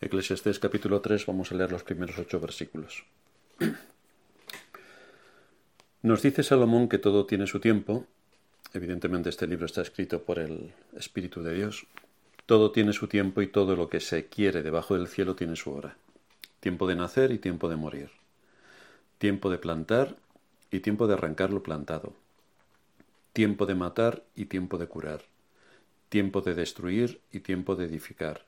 Eclesiastés capítulo 3, vamos a leer los primeros ocho versículos. Nos dice Salomón que todo tiene su tiempo. Evidentemente este libro está escrito por el Espíritu de Dios. Todo tiene su tiempo y todo lo que se quiere debajo del cielo tiene su hora. Tiempo de nacer y tiempo de morir. Tiempo de plantar y tiempo de arrancar lo plantado. Tiempo de matar y tiempo de curar. Tiempo de destruir y tiempo de edificar.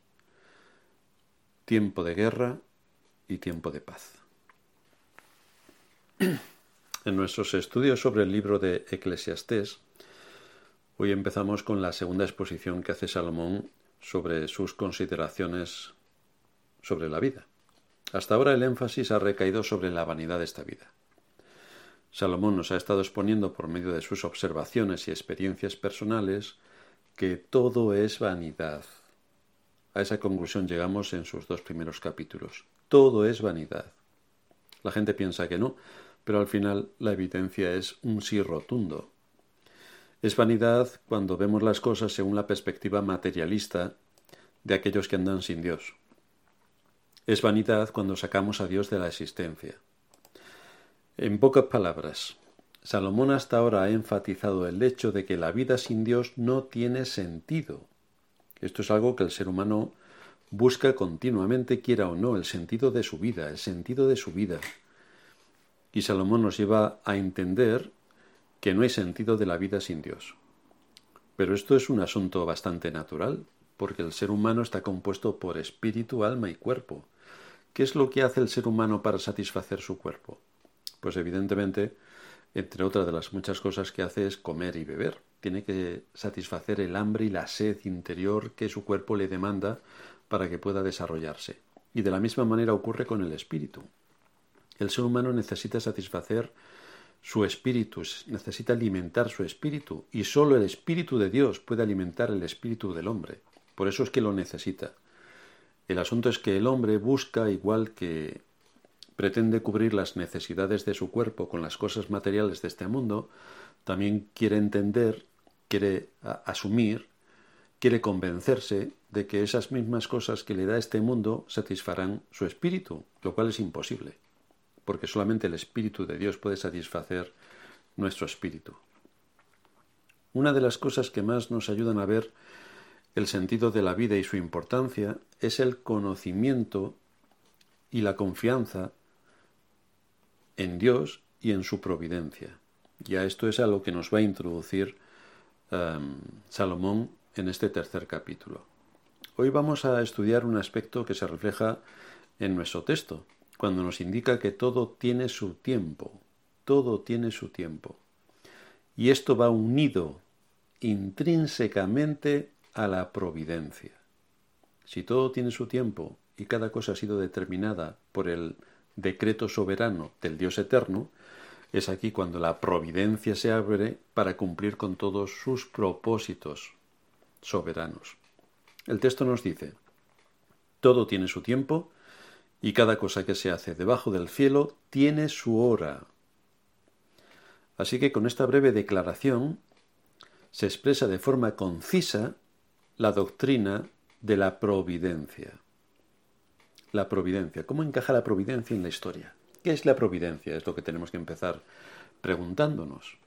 Tiempo de guerra y tiempo de paz. En nuestros estudios sobre el libro de Eclesiastés, hoy empezamos con la segunda exposición que hace Salomón sobre sus consideraciones sobre la vida. Hasta ahora el énfasis ha recaído sobre la vanidad de esta vida. Salomón nos ha estado exponiendo por medio de sus observaciones y experiencias personales que todo es vanidad. A esa conclusión llegamos en sus dos primeros capítulos. Todo es vanidad. La gente piensa que no, pero al final la evidencia es un sí rotundo. Es vanidad cuando vemos las cosas según la perspectiva materialista de aquellos que andan sin Dios. Es vanidad cuando sacamos a Dios de la existencia. En pocas palabras, Salomón hasta ahora ha enfatizado el hecho de que la vida sin Dios no tiene sentido. Esto es algo que el ser humano busca continuamente, quiera o no, el sentido de su vida, el sentido de su vida. Y Salomón nos lleva a entender que no hay sentido de la vida sin Dios. Pero esto es un asunto bastante natural, porque el ser humano está compuesto por espíritu, alma y cuerpo. ¿Qué es lo que hace el ser humano para satisfacer su cuerpo? Pues evidentemente, entre otras de las muchas cosas que hace es comer y beber. Tiene que satisfacer el hambre y la sed interior que su cuerpo le demanda para que pueda desarrollarse. Y de la misma manera ocurre con el espíritu. El ser humano necesita satisfacer su espíritu, necesita alimentar su espíritu, y sólo el espíritu de Dios puede alimentar el espíritu del hombre. Por eso es que lo necesita. El asunto es que el hombre busca, igual que pretende cubrir las necesidades de su cuerpo con las cosas materiales de este mundo, también quiere entender, quiere asumir, quiere convencerse de que esas mismas cosas que le da este mundo satisfarán su espíritu, lo cual es imposible porque solamente el Espíritu de Dios puede satisfacer nuestro espíritu. Una de las cosas que más nos ayudan a ver el sentido de la vida y su importancia es el conocimiento y la confianza en Dios y en su providencia. Y a esto es a lo que nos va a introducir um, Salomón en este tercer capítulo. Hoy vamos a estudiar un aspecto que se refleja en nuestro texto, cuando nos indica que todo tiene su tiempo, todo tiene su tiempo. Y esto va unido intrínsecamente a la providencia. Si todo tiene su tiempo y cada cosa ha sido determinada por el decreto soberano del Dios eterno, es aquí cuando la providencia se abre para cumplir con todos sus propósitos soberanos. El texto nos dice, todo tiene su tiempo y cada cosa que se hace debajo del cielo tiene su hora. Así que con esta breve declaración se expresa de forma concisa la doctrina de la providencia. La providencia. ¿Cómo encaja la providencia en la historia? ¿Qué es la providencia? Es lo que tenemos que empezar preguntándonos.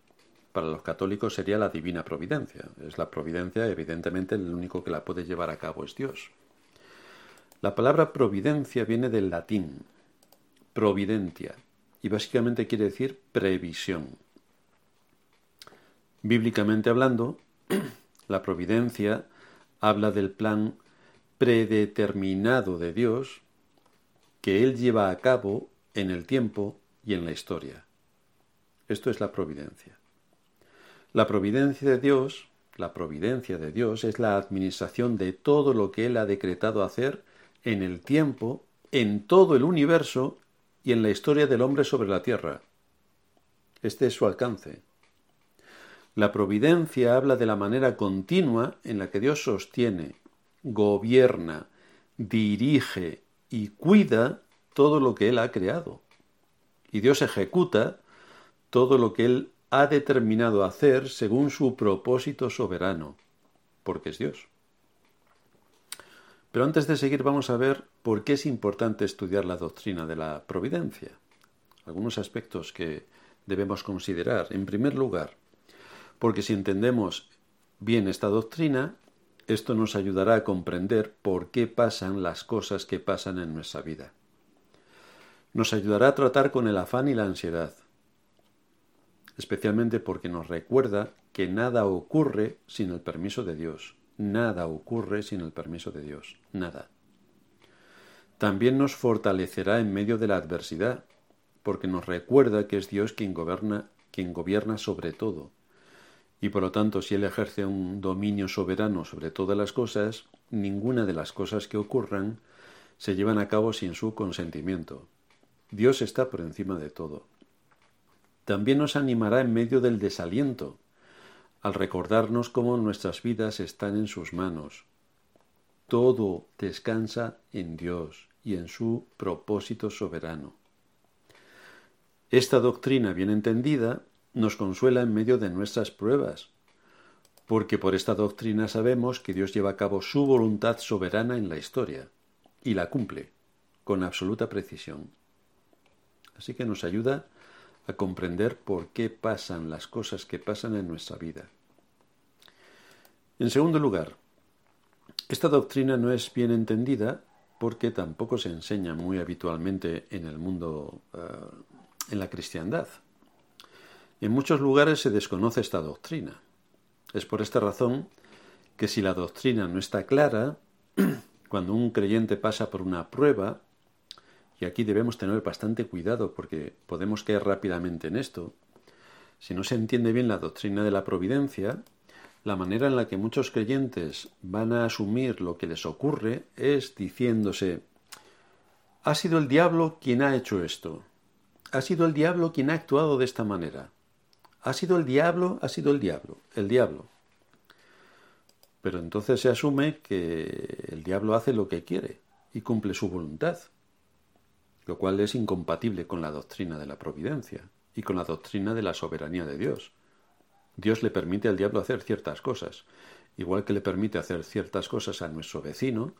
Para los católicos sería la divina providencia. Es la providencia, evidentemente, el único que la puede llevar a cabo es Dios. La palabra providencia viene del latín providentia y básicamente quiere decir previsión. Bíblicamente hablando, la providencia habla del plan predeterminado de Dios que Él lleva a cabo en el tiempo y en la historia. Esto es la providencia. La providencia de Dios, la providencia de Dios es la administración de todo lo que Él ha decretado hacer en el tiempo, en todo el universo y en la historia del hombre sobre la tierra. Este es su alcance. La providencia habla de la manera continua en la que Dios sostiene, gobierna, dirige y cuida todo lo que Él ha creado. Y Dios ejecuta todo lo que Él ha determinado hacer según su propósito soberano, porque es Dios. Pero antes de seguir vamos a ver por qué es importante estudiar la doctrina de la providencia. Algunos aspectos que debemos considerar. En primer lugar, porque si entendemos bien esta doctrina, esto nos ayudará a comprender por qué pasan las cosas que pasan en nuestra vida. Nos ayudará a tratar con el afán y la ansiedad, especialmente porque nos recuerda que nada ocurre sin el permiso de Dios. Nada ocurre sin el permiso de Dios. Nada. También nos fortalecerá en medio de la adversidad, porque nos recuerda que es Dios quien gobierna, quien gobierna sobre todo. Y por lo tanto, si Él ejerce un dominio soberano sobre todas las cosas, ninguna de las cosas que ocurran se llevan a cabo sin su consentimiento. Dios está por encima de todo. También nos animará en medio del desaliento, al recordarnos cómo nuestras vidas están en sus manos. Todo descansa en Dios y en su propósito soberano. Esta doctrina bien entendida nos consuela en medio de nuestras pruebas, porque por esta doctrina sabemos que Dios lleva a cabo su voluntad soberana en la historia y la cumple con absoluta precisión. Así que nos ayuda a comprender por qué pasan las cosas que pasan en nuestra vida. En segundo lugar, esta doctrina no es bien entendida porque tampoco se enseña muy habitualmente en el mundo, eh, en la cristiandad. En muchos lugares se desconoce esta doctrina. Es por esta razón que si la doctrina no está clara, cuando un creyente pasa por una prueba, y aquí debemos tener bastante cuidado porque podemos caer rápidamente en esto. Si no se entiende bien la doctrina de la providencia, la manera en la que muchos creyentes van a asumir lo que les ocurre es diciéndose, ha sido el diablo quien ha hecho esto, ha sido el diablo quien ha actuado de esta manera, ha sido el diablo, ha sido el diablo, el diablo. Pero entonces se asume que el diablo hace lo que quiere y cumple su voluntad lo cual es incompatible con la doctrina de la providencia y con la doctrina de la soberanía de Dios. Dios le permite al diablo hacer ciertas cosas, igual que le permite hacer ciertas cosas a nuestro vecino,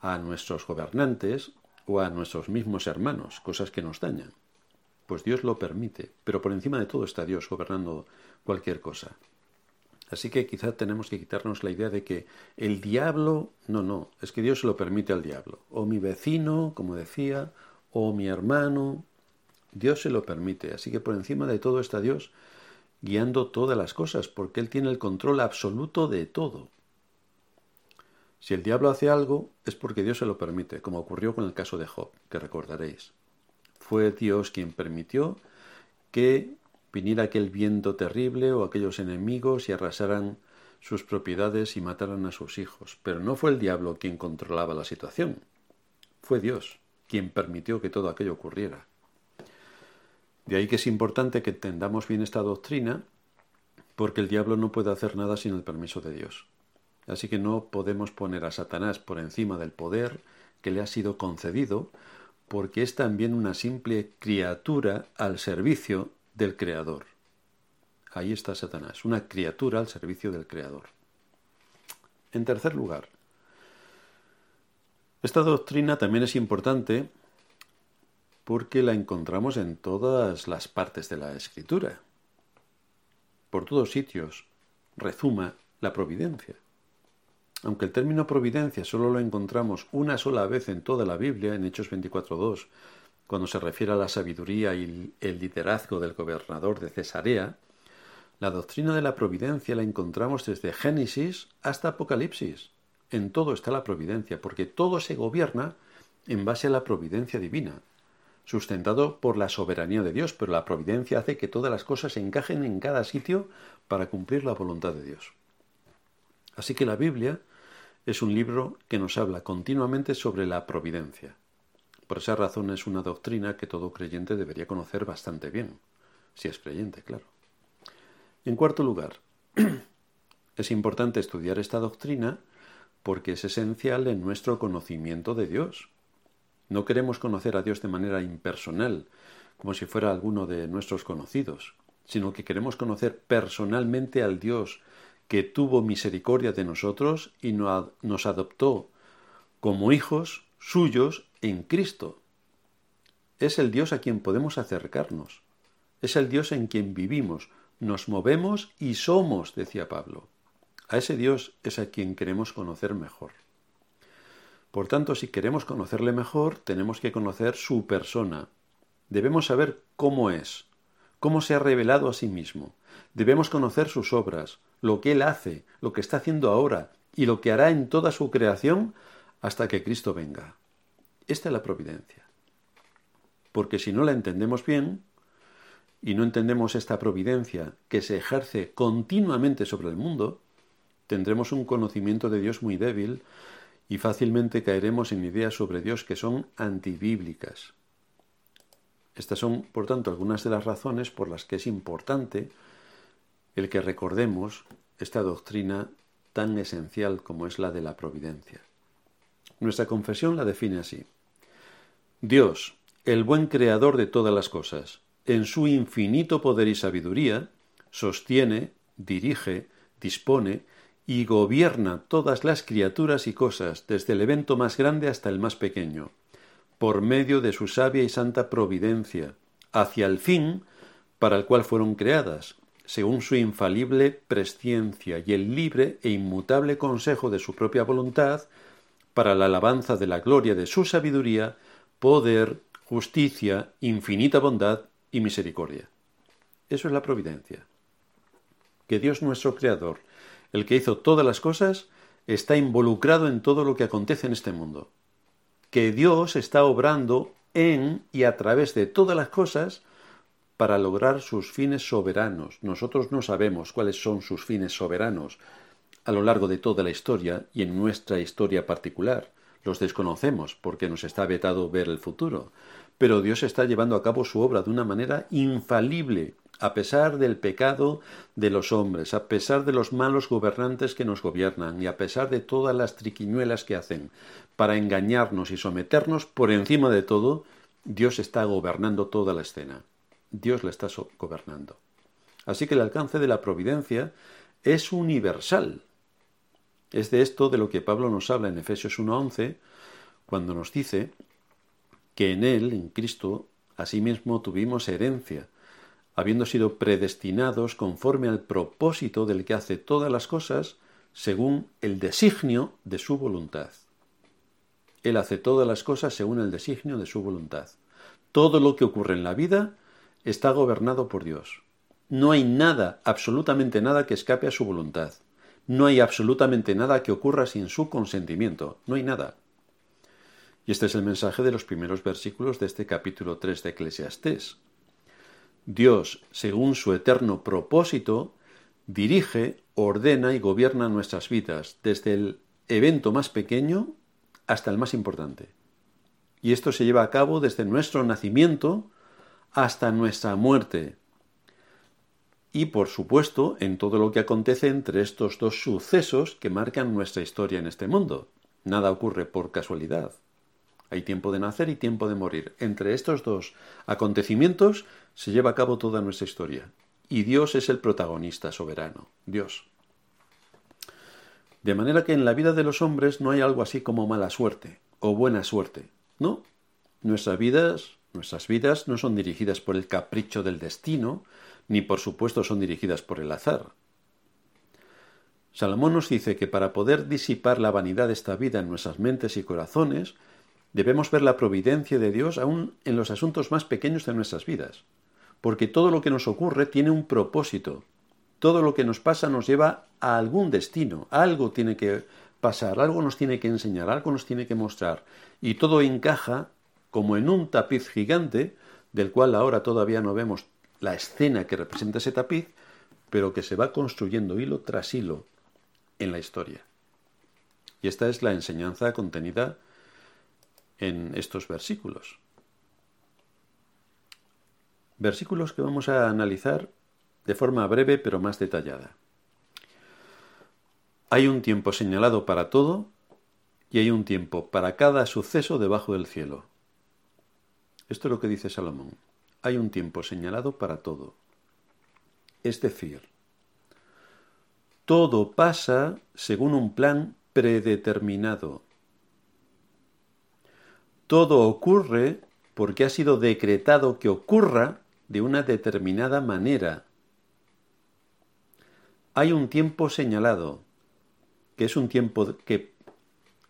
a nuestros gobernantes o a nuestros mismos hermanos, cosas que nos dañan. Pues Dios lo permite, pero por encima de todo está Dios gobernando cualquier cosa. Así que quizá tenemos que quitarnos la idea de que el diablo, no, no, es que Dios se lo permite al diablo, o mi vecino, como decía, o mi hermano. Dios se lo permite, así que por encima de todo está Dios guiando todas las cosas, porque Él tiene el control absoluto de todo. Si el diablo hace algo, es porque Dios se lo permite, como ocurrió con el caso de Job, que recordaréis. Fue Dios quien permitió que viniera aquel viento terrible o aquellos enemigos y arrasaran sus propiedades y mataran a sus hijos. Pero no fue el diablo quien controlaba la situación, fue Dios quien permitió que todo aquello ocurriera. De ahí que es importante que entendamos bien esta doctrina, porque el diablo no puede hacer nada sin el permiso de Dios. Así que no podemos poner a Satanás por encima del poder que le ha sido concedido, porque es también una simple criatura al servicio del Creador. Ahí está Satanás, una criatura al servicio del Creador. En tercer lugar, esta doctrina también es importante porque la encontramos en todas las partes de la escritura. Por todos sitios rezuma la providencia. Aunque el término providencia solo lo encontramos una sola vez en toda la Biblia, en Hechos 24.2, cuando se refiere a la sabiduría y el liderazgo del gobernador de Cesarea, la doctrina de la providencia la encontramos desde Génesis hasta Apocalipsis. En todo está la providencia, porque todo se gobierna en base a la providencia divina, sustentado por la soberanía de Dios, pero la providencia hace que todas las cosas se encajen en cada sitio para cumplir la voluntad de Dios. Así que la Biblia es un libro que nos habla continuamente sobre la providencia. Por esa razón es una doctrina que todo creyente debería conocer bastante bien, si es creyente, claro. En cuarto lugar, es importante estudiar esta doctrina porque es esencial en nuestro conocimiento de Dios. No queremos conocer a Dios de manera impersonal, como si fuera alguno de nuestros conocidos, sino que queremos conocer personalmente al Dios que tuvo misericordia de nosotros y nos adoptó como hijos suyos en Cristo. Es el Dios a quien podemos acercarnos. Es el Dios en quien vivimos, nos movemos y somos, decía Pablo. A ese Dios es a quien queremos conocer mejor. Por tanto, si queremos conocerle mejor, tenemos que conocer su persona. Debemos saber cómo es, cómo se ha revelado a sí mismo. Debemos conocer sus obras, lo que Él hace, lo que está haciendo ahora y lo que hará en toda su creación hasta que Cristo venga. Esta es la providencia. Porque si no la entendemos bien, y no entendemos esta providencia que se ejerce continuamente sobre el mundo, tendremos un conocimiento de Dios muy débil y fácilmente caeremos en ideas sobre Dios que son antibíblicas. Estas son, por tanto, algunas de las razones por las que es importante el que recordemos esta doctrina tan esencial como es la de la providencia. Nuestra confesión la define así. Dios, el buen creador de todas las cosas, en su infinito poder y sabiduría, sostiene, dirige, dispone y gobierna todas las criaturas y cosas, desde el evento más grande hasta el más pequeño, por medio de su sabia y santa providencia, hacia el fin para el cual fueron creadas, según su infalible presciencia y el libre e inmutable consejo de su propia voluntad, para la alabanza de la gloria de su sabiduría, poder, justicia, infinita bondad y misericordia. Eso es la providencia. Que Dios nuestro Creador, el que hizo todas las cosas, está involucrado en todo lo que acontece en este mundo. Que Dios está obrando en y a través de todas las cosas para lograr sus fines soberanos. Nosotros no sabemos cuáles son sus fines soberanos a lo largo de toda la historia y en nuestra historia particular. Los desconocemos porque nos está vetado ver el futuro. Pero Dios está llevando a cabo su obra de una manera infalible, a pesar del pecado de los hombres, a pesar de los malos gobernantes que nos gobiernan y a pesar de todas las triquiñuelas que hacen para engañarnos y someternos, por encima de todo, Dios está gobernando toda la escena. Dios la está gobernando. Así que el alcance de la providencia es universal. Es de esto de lo que Pablo nos habla en Efesios 1.11, cuando nos dice que en Él, en Cristo, asimismo tuvimos herencia, habiendo sido predestinados conforme al propósito del que hace todas las cosas, según el designio de su voluntad. Él hace todas las cosas según el designio de su voluntad. Todo lo que ocurre en la vida está gobernado por Dios. No hay nada, absolutamente nada que escape a su voluntad. No hay absolutamente nada que ocurra sin su consentimiento. No hay nada. Y este es el mensaje de los primeros versículos de este capítulo 3 de Eclesiastés. Dios, según su eterno propósito, dirige, ordena y gobierna nuestras vidas, desde el evento más pequeño hasta el más importante. Y esto se lleva a cabo desde nuestro nacimiento hasta nuestra muerte. Y por supuesto en todo lo que acontece entre estos dos sucesos que marcan nuestra historia en este mundo. Nada ocurre por casualidad. Hay tiempo de nacer y tiempo de morir. Entre estos dos acontecimientos se lleva a cabo toda nuestra historia. Y Dios es el protagonista soberano. Dios. De manera que en la vida de los hombres no hay algo así como mala suerte o buena suerte. No. Nuestras vidas Nuestras vidas no son dirigidas por el capricho del destino, ni por supuesto son dirigidas por el azar. Salomón nos dice que para poder disipar la vanidad de esta vida en nuestras mentes y corazones, debemos ver la providencia de Dios aún en los asuntos más pequeños de nuestras vidas, porque todo lo que nos ocurre tiene un propósito, todo lo que nos pasa nos lleva a algún destino, algo tiene que pasar, algo nos tiene que enseñar, algo nos tiene que mostrar, y todo encaja como en un tapiz gigante, del cual ahora todavía no vemos la escena que representa ese tapiz, pero que se va construyendo hilo tras hilo en la historia. Y esta es la enseñanza contenida en estos versículos. Versículos que vamos a analizar de forma breve pero más detallada. Hay un tiempo señalado para todo y hay un tiempo para cada suceso debajo del cielo. Esto es lo que dice Salomón. Hay un tiempo señalado para todo. Es decir, todo pasa según un plan predeterminado. Todo ocurre porque ha sido decretado que ocurra de una determinada manera. Hay un tiempo señalado, que es un tiempo que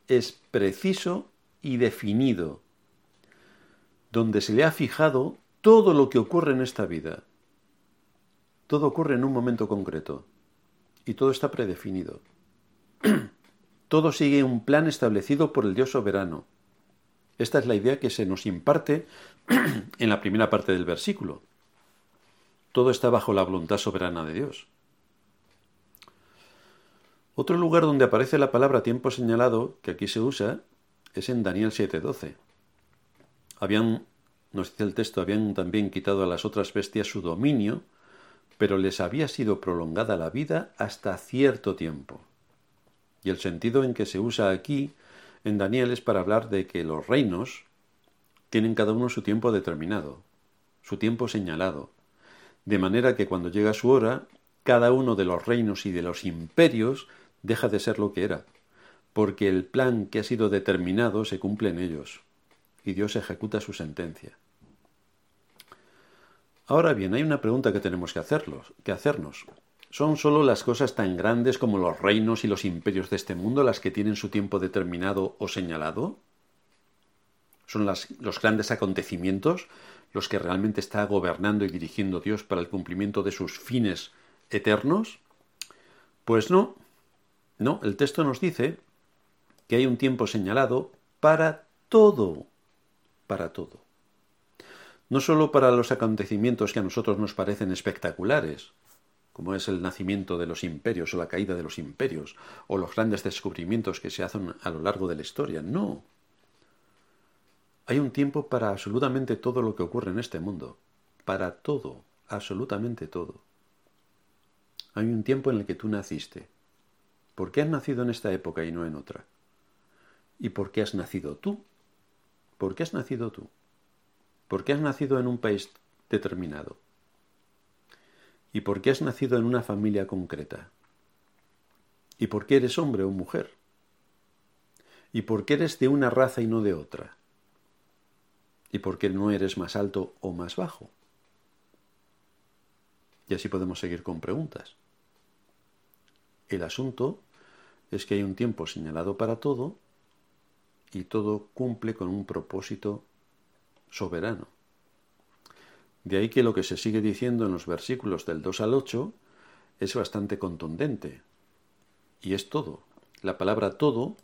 es preciso y definido, donde se le ha fijado todo lo que ocurre en esta vida. Todo ocurre en un momento concreto y todo está predefinido. todo sigue un plan establecido por el Dios soberano. Esta es la idea que se nos imparte en la primera parte del versículo. Todo está bajo la voluntad soberana de Dios. Otro lugar donde aparece la palabra tiempo señalado, que aquí se usa, es en Daniel 7:12. Habían, nos dice el texto, habían también quitado a las otras bestias su dominio, pero les había sido prolongada la vida hasta cierto tiempo. Y el sentido en que se usa aquí en Daniel es para hablar de que los reinos tienen cada uno su tiempo determinado, su tiempo señalado, de manera que cuando llega su hora, cada uno de los reinos y de los imperios deja de ser lo que era, porque el plan que ha sido determinado se cumple en ellos, y Dios ejecuta su sentencia. Ahora bien, hay una pregunta que tenemos que, hacerlos, que hacernos. ¿Son sólo las cosas tan grandes como los reinos y los imperios de este mundo las que tienen su tiempo determinado o señalado? ¿Son los grandes acontecimientos los que realmente está gobernando y dirigiendo Dios para el cumplimiento de sus fines eternos? Pues no, no, el texto nos dice que hay un tiempo señalado para todo, para todo. No solo para los acontecimientos que a nosotros nos parecen espectaculares, como es el nacimiento de los imperios o la caída de los imperios, o los grandes descubrimientos que se hacen a lo largo de la historia, no. Hay un tiempo para absolutamente todo lo que ocurre en este mundo, para todo, absolutamente todo. Hay un tiempo en el que tú naciste, ¿Por qué has nacido en esta época y no en otra? ¿Y por qué has nacido tú? ¿Por qué has nacido tú? ¿Por qué has nacido en un país determinado? ¿Y por qué has nacido en una familia concreta? ¿Y por qué eres hombre o mujer? ¿Y por qué eres de una raza y no de otra? ¿Y por qué no eres más alto o más bajo? Y así podemos seguir con preguntas. El asunto es que hay un tiempo señalado para todo y todo cumple con un propósito soberano. De ahí que lo que se sigue diciendo en los versículos del 2 al 8 es bastante contundente. Y es todo. La palabra todo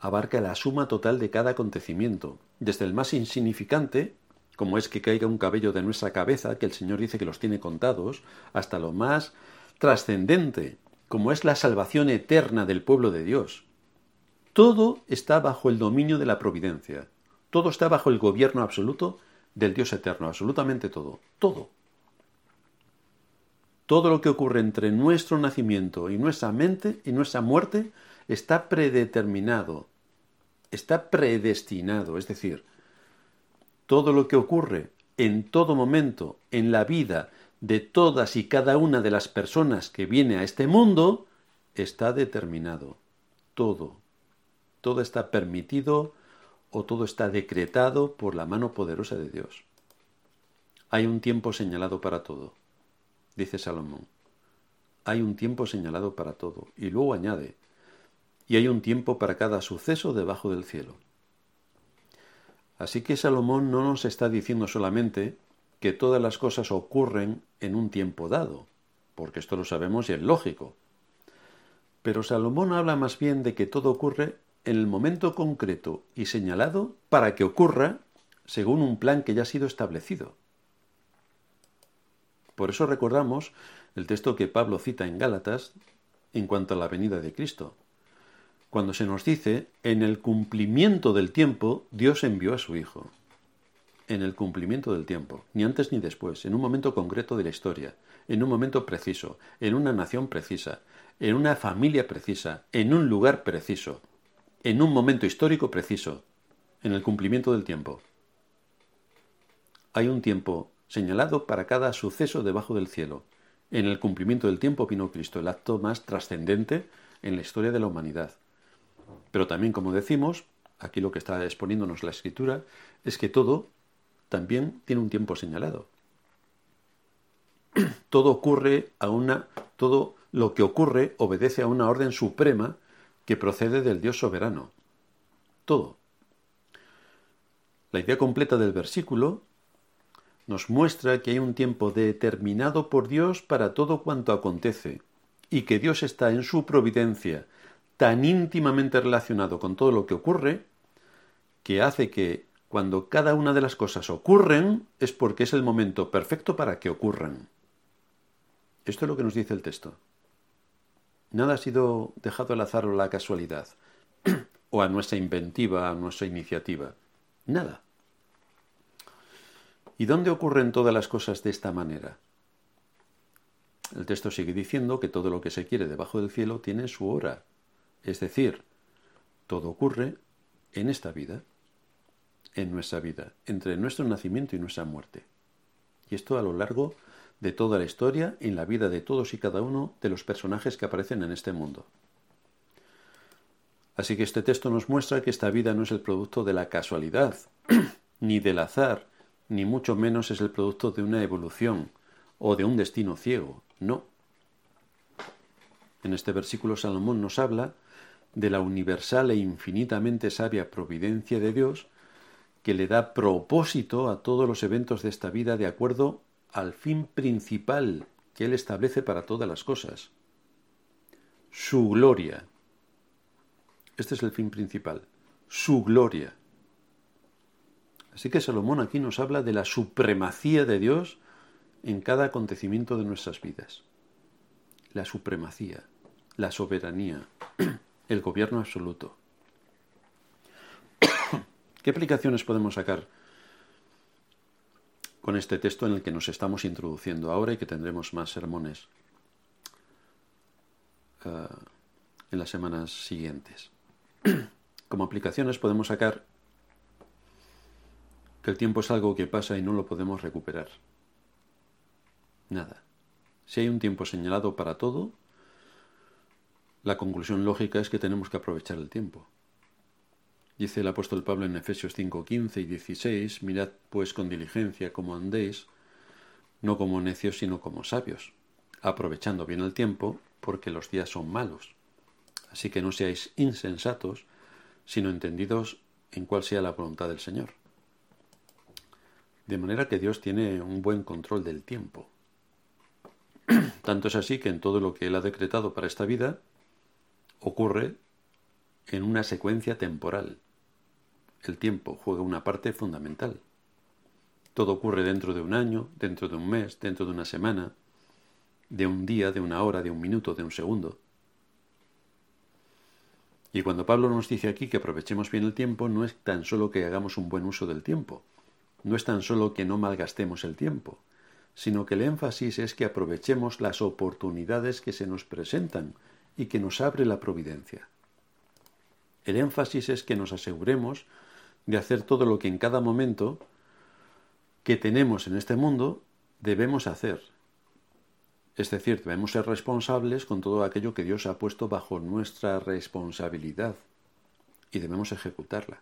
abarca la suma total de cada acontecimiento, desde el más insignificante, como es que caiga un cabello de nuestra cabeza, que el Señor dice que los tiene contados, hasta lo más trascendente, como es la salvación eterna del pueblo de Dios. Todo está bajo el dominio de la providencia, todo está bajo el gobierno absoluto del Dios eterno, absolutamente todo, todo. Todo lo que ocurre entre nuestro nacimiento y nuestra mente y nuestra muerte está predeterminado, está predestinado, es decir, todo lo que ocurre en todo momento en la vida de todas y cada una de las personas que viene a este mundo está determinado. Todo. Todo está permitido o todo está decretado por la mano poderosa de Dios. Hay un tiempo señalado para todo, dice Salomón. Hay un tiempo señalado para todo. Y luego añade, y hay un tiempo para cada suceso debajo del cielo. Así que Salomón no nos está diciendo solamente que todas las cosas ocurren en un tiempo dado, porque esto lo sabemos y es lógico. Pero Salomón habla más bien de que todo ocurre en el momento concreto y señalado para que ocurra según un plan que ya ha sido establecido. Por eso recordamos el texto que Pablo cita en Gálatas en cuanto a la venida de Cristo, cuando se nos dice, en el cumplimiento del tiempo, Dios envió a su Hijo. En el cumplimiento del tiempo, ni antes ni después, en un momento concreto de la historia, en un momento preciso, en una nación precisa, en una familia precisa, en un lugar preciso, en un momento histórico preciso, en el cumplimiento del tiempo. Hay un tiempo señalado para cada suceso debajo del cielo. En el cumplimiento del tiempo vino Cristo, el acto más trascendente en la historia de la humanidad. Pero también, como decimos, aquí lo que está exponiéndonos la escritura, es que todo también tiene un tiempo señalado. todo ocurre a una. todo lo que ocurre obedece a una orden suprema que procede del Dios soberano. Todo. La idea completa del versículo nos muestra que hay un tiempo determinado por Dios para todo cuanto acontece, y que Dios está en su providencia tan íntimamente relacionado con todo lo que ocurre, que hace que cuando cada una de las cosas ocurren es porque es el momento perfecto para que ocurran. Esto es lo que nos dice el texto. Nada ha sido dejado al azar o a la casualidad, o a nuestra inventiva, a nuestra iniciativa. Nada. ¿Y dónde ocurren todas las cosas de esta manera? El texto sigue diciendo que todo lo que se quiere debajo del cielo tiene su hora, es decir, todo ocurre en esta vida, en nuestra vida, entre nuestro nacimiento y nuestra muerte. Y esto a lo largo de toda la historia, en la vida de todos y cada uno de los personajes que aparecen en este mundo. Así que este texto nos muestra que esta vida no es el producto de la casualidad, ni del azar, ni mucho menos es el producto de una evolución o de un destino ciego, no. En este versículo Salomón nos habla de la universal e infinitamente sabia providencia de Dios que le da propósito a todos los eventos de esta vida de acuerdo al fin principal que Él establece para todas las cosas. Su gloria. Este es el fin principal. Su gloria. Así que Salomón aquí nos habla de la supremacía de Dios en cada acontecimiento de nuestras vidas. La supremacía, la soberanía, el gobierno absoluto. ¿Qué aplicaciones podemos sacar con este texto en el que nos estamos introduciendo ahora y que tendremos más sermones eh, en las semanas siguientes? Como aplicaciones podemos sacar que el tiempo es algo que pasa y no lo podemos recuperar. Nada. Si hay un tiempo señalado para todo, la conclusión lógica es que tenemos que aprovechar el tiempo. Dice el apóstol Pablo en Efesios 5, 15 y 16, mirad pues con diligencia como andéis, no como necios, sino como sabios, aprovechando bien el tiempo, porque los días son malos. Así que no seáis insensatos, sino entendidos en cuál sea la voluntad del Señor. De manera que Dios tiene un buen control del tiempo. Tanto es así que en todo lo que Él ha decretado para esta vida, ocurre en una secuencia temporal. El tiempo juega una parte fundamental. Todo ocurre dentro de un año, dentro de un mes, dentro de una semana, de un día, de una hora, de un minuto, de un segundo. Y cuando Pablo nos dice aquí que aprovechemos bien el tiempo, no es tan solo que hagamos un buen uso del tiempo, no es tan solo que no malgastemos el tiempo, sino que el énfasis es que aprovechemos las oportunidades que se nos presentan y que nos abre la providencia. El énfasis es que nos aseguremos de hacer todo lo que en cada momento que tenemos en este mundo debemos hacer. Es decir, debemos ser responsables con todo aquello que Dios ha puesto bajo nuestra responsabilidad y debemos ejecutarla.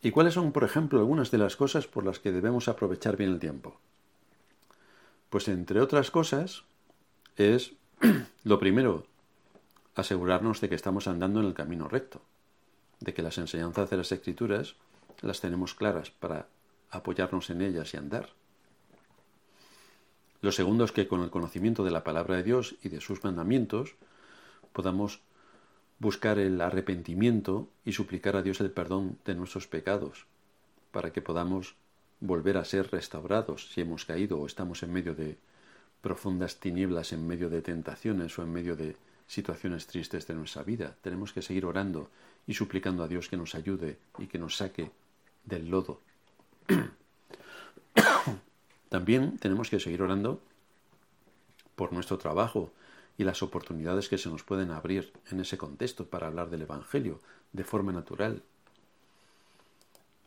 ¿Y cuáles son, por ejemplo, algunas de las cosas por las que debemos aprovechar bien el tiempo? Pues entre otras cosas es lo primero, asegurarnos de que estamos andando en el camino recto, de que las enseñanzas de las escrituras las tenemos claras para apoyarnos en ellas y andar. Lo segundo es que con el conocimiento de la palabra de Dios y de sus mandamientos podamos buscar el arrepentimiento y suplicar a Dios el perdón de nuestros pecados, para que podamos volver a ser restaurados si hemos caído o estamos en medio de profundas tinieblas en medio de tentaciones o en medio de situaciones tristes de nuestra vida. Tenemos que seguir orando y suplicando a Dios que nos ayude y que nos saque del lodo. También tenemos que seguir orando por nuestro trabajo y las oportunidades que se nos pueden abrir en ese contexto para hablar del Evangelio de forma natural.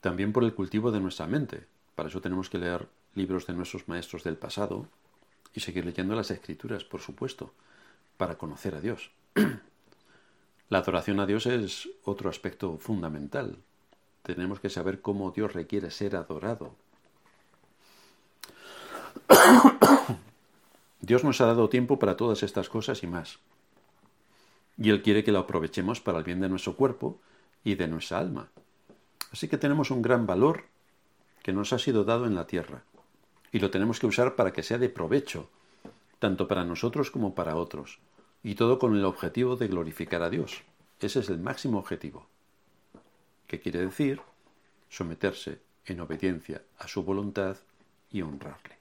También por el cultivo de nuestra mente. Para eso tenemos que leer libros de nuestros maestros del pasado y seguir leyendo las escrituras, por supuesto, para conocer a Dios. La adoración a Dios es otro aspecto fundamental. Tenemos que saber cómo Dios requiere ser adorado. Dios nos ha dado tiempo para todas estas cosas y más. Y Él quiere que lo aprovechemos para el bien de nuestro cuerpo y de nuestra alma. Así que tenemos un gran valor que nos ha sido dado en la tierra. Y lo tenemos que usar para que sea de provecho, tanto para nosotros como para otros. Y todo con el objetivo de glorificar a Dios. Ese es el máximo objetivo. ¿Qué quiere decir? Someterse en obediencia a su voluntad y honrarle.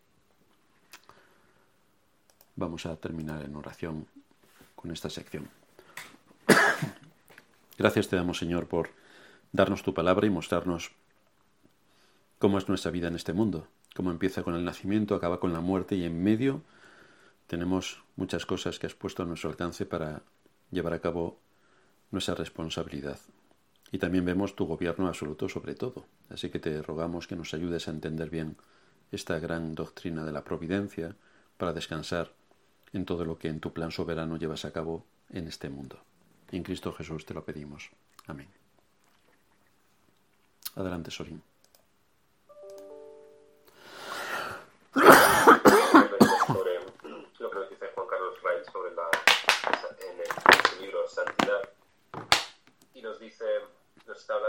Vamos a terminar en oración con esta sección. Gracias te damos, Señor, por darnos tu palabra y mostrarnos cómo es nuestra vida en este mundo, cómo empieza con el nacimiento, acaba con la muerte y en medio tenemos muchas cosas que has puesto a nuestro alcance para llevar a cabo nuestra responsabilidad. Y también vemos tu gobierno absoluto sobre todo. Así que te rogamos que nos ayudes a entender bien esta gran doctrina de la providencia para descansar en todo lo que en tu plan soberano llevas a cabo en este mundo. en Cristo Jesús te lo pedimos. Amén. Adelante, Sorín. al final. Y nos dice, nos está hablando